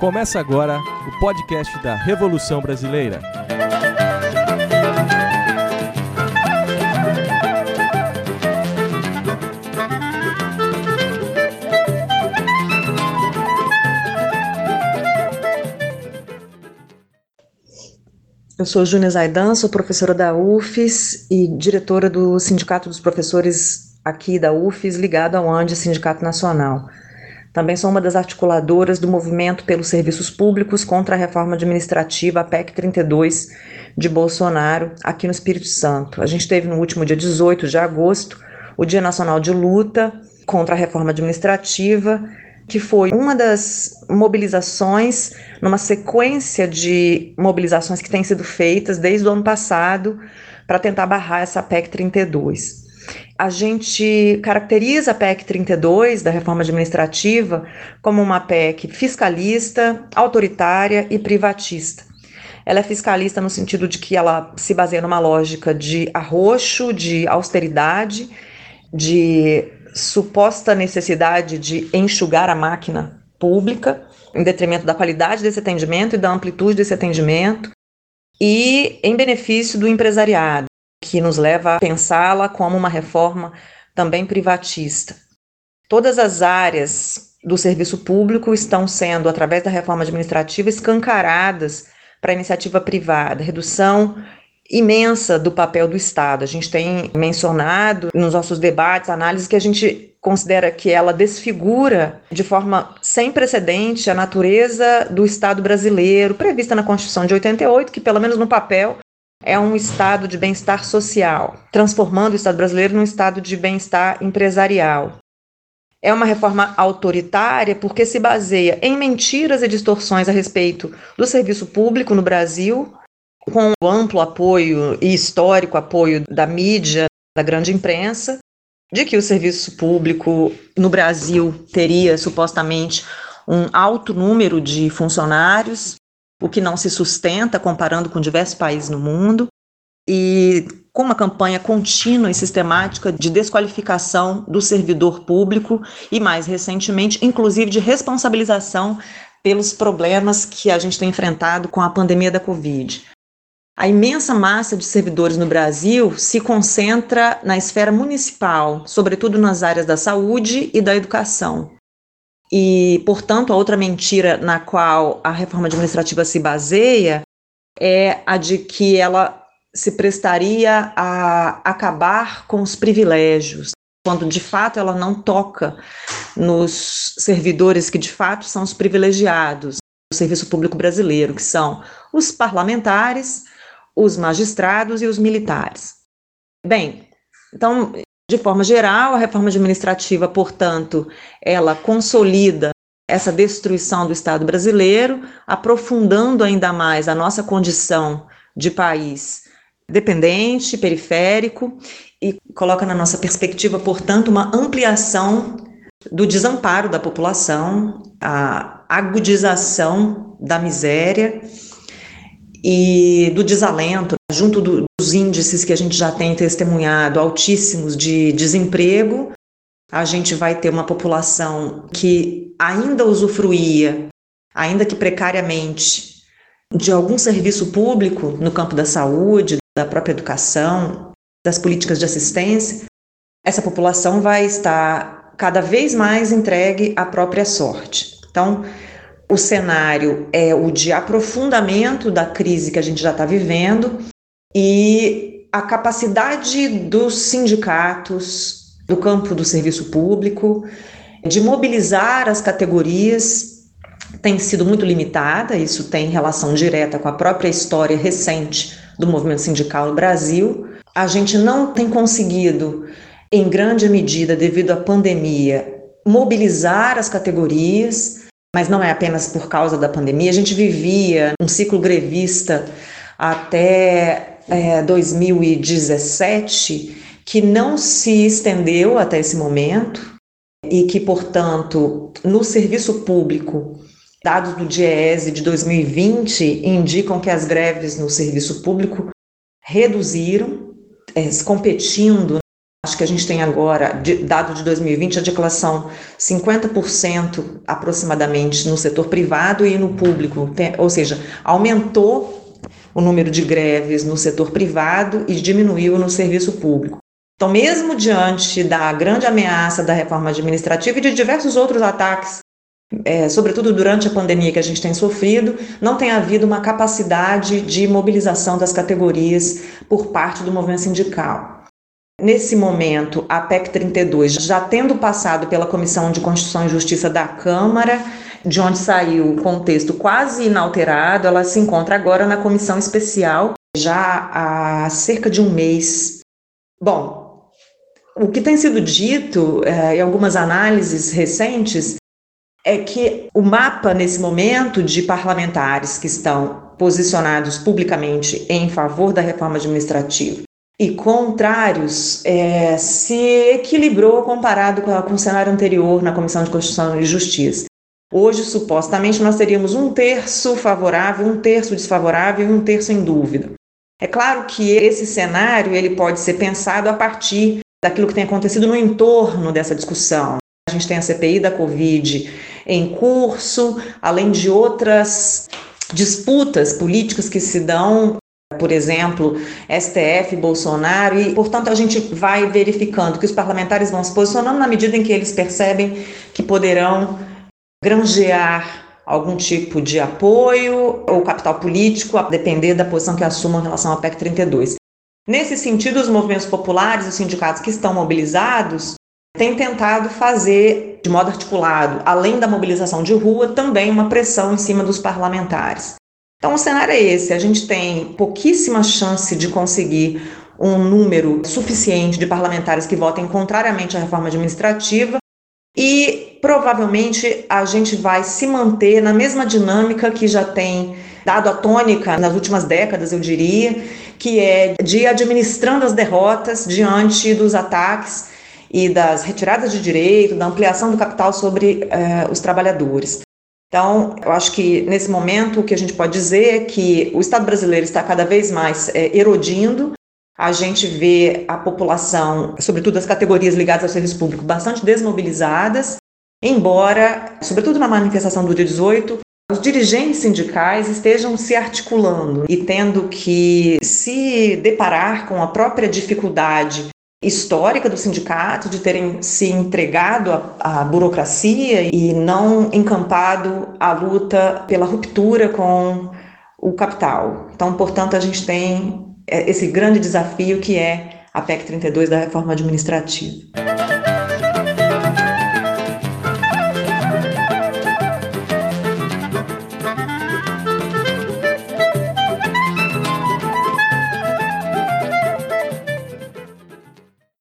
Começa agora o podcast da Revolução Brasileira. Eu sou Júnia Zaidan, sou professora da UFES e diretora do Sindicato dos Professores aqui da UFES, ligado ao ANDE Sindicato Nacional. Também sou uma das articuladoras do movimento pelos serviços públicos contra a reforma administrativa, a PEC 32 de Bolsonaro, aqui no Espírito Santo. A gente teve no último dia 18 de agosto o Dia Nacional de Luta contra a reforma administrativa, que foi uma das mobilizações, numa sequência de mobilizações que têm sido feitas desde o ano passado para tentar barrar essa PEC 32 a gente caracteriza a PEC 32 da reforma administrativa como uma PEC fiscalista, autoritária e privatista. Ela é fiscalista no sentido de que ela se baseia numa lógica de arroxo, de austeridade, de suposta necessidade de enxugar a máquina pública, em detrimento da qualidade desse atendimento e da amplitude desse atendimento, e em benefício do empresariado que nos leva a pensá-la como uma reforma também privatista. Todas as áreas do serviço público estão sendo, através da reforma administrativa, escancaradas para a iniciativa privada, redução imensa do papel do Estado. A gente tem mencionado nos nossos debates, análises que a gente considera que ela desfigura de forma sem precedente a natureza do Estado brasileiro, prevista na Constituição de 88, que pelo menos no papel é um estado de bem-estar social, transformando o Estado brasileiro num estado de bem-estar empresarial. É uma reforma autoritária porque se baseia em mentiras e distorções a respeito do serviço público no Brasil, com amplo apoio e histórico apoio da mídia, da grande imprensa, de que o serviço público no Brasil teria supostamente um alto número de funcionários, o que não se sustenta comparando com diversos países no mundo, e com uma campanha contínua e sistemática de desqualificação do servidor público e, mais recentemente, inclusive de responsabilização pelos problemas que a gente tem enfrentado com a pandemia da Covid. A imensa massa de servidores no Brasil se concentra na esfera municipal, sobretudo nas áreas da saúde e da educação. E, portanto, a outra mentira na qual a reforma administrativa se baseia é a de que ela se prestaria a acabar com os privilégios, quando de fato ela não toca nos servidores que de fato são os privilegiados do serviço público brasileiro, que são os parlamentares, os magistrados e os militares. Bem, então de forma geral, a reforma administrativa, portanto, ela consolida essa destruição do Estado brasileiro, aprofundando ainda mais a nossa condição de país dependente, periférico, e coloca na nossa perspectiva, portanto, uma ampliação do desamparo da população, a agudização da miséria e do desalento, junto do, dos índices que a gente já tem testemunhado altíssimos de desemprego, a gente vai ter uma população que ainda usufruía, ainda que precariamente, de algum serviço público no campo da saúde, da própria educação, das políticas de assistência, essa população vai estar cada vez mais entregue à própria sorte. Então, o cenário é o de aprofundamento da crise que a gente já está vivendo e a capacidade dos sindicatos, do campo do serviço público, de mobilizar as categorias tem sido muito limitada, isso tem relação direta com a própria história recente do movimento sindical no Brasil. A gente não tem conseguido, em grande medida, devido à pandemia, mobilizar as categorias, mas não é apenas por causa da pandemia. A gente vivia um ciclo grevista até é, 2017 que não se estendeu até esse momento e que, portanto, no serviço público, dados do DIEESE de 2020 indicam que as greves no serviço público reduziram, é, competindo Acho que a gente tem agora, dado de 2020, a declaração 50% aproximadamente no setor privado e no público, ou seja, aumentou o número de greves no setor privado e diminuiu no serviço público. Então, mesmo diante da grande ameaça da reforma administrativa e de diversos outros ataques, é, sobretudo durante a pandemia que a gente tem sofrido, não tem havido uma capacidade de mobilização das categorias por parte do movimento sindical. Nesse momento, a PEC 32, já tendo passado pela Comissão de Constituição e Justiça da Câmara, de onde saiu com o texto quase inalterado, ela se encontra agora na comissão especial, já há cerca de um mês. Bom, o que tem sido dito é, em algumas análises recentes é que o mapa, nesse momento, de parlamentares que estão posicionados publicamente em favor da reforma administrativa e contrários é, se equilibrou comparado com, com o cenário anterior na Comissão de Constituição e Justiça. Hoje, supostamente, nós teríamos um terço favorável, um terço desfavorável e um terço em dúvida. É claro que esse cenário ele pode ser pensado a partir daquilo que tem acontecido no entorno dessa discussão. A gente tem a CPI da Covid em curso, além de outras disputas políticas que se dão por exemplo, STF, Bolsonaro, e, portanto, a gente vai verificando que os parlamentares vão se posicionando na medida em que eles percebem que poderão granjear algum tipo de apoio ou capital político, a depender da posição que assumam em relação à PEC 32. Nesse sentido, os movimentos populares, os sindicatos que estão mobilizados, têm tentado fazer de modo articulado, além da mobilização de rua, também uma pressão em cima dos parlamentares. Então, o cenário é esse: a gente tem pouquíssima chance de conseguir um número suficiente de parlamentares que votem contrariamente à reforma administrativa e provavelmente a gente vai se manter na mesma dinâmica que já tem dado a tônica nas últimas décadas, eu diria, que é de administrando as derrotas diante dos ataques e das retiradas de direito, da ampliação do capital sobre eh, os trabalhadores. Então, eu acho que nesse momento o que a gente pode dizer é que o Estado brasileiro está cada vez mais é, erodindo. A gente vê a população, sobretudo as categorias ligadas ao serviço público, bastante desmobilizadas, embora, sobretudo na manifestação do dia 18, os dirigentes sindicais estejam se articulando e tendo que se deparar com a própria dificuldade histórica do sindicato de terem se entregado à, à, burocracia e não encampado a luta pela ruptura com o capital. Então, portanto, a gente tem é, esse grande desafio que é a PEC 32 da reforma administrativa.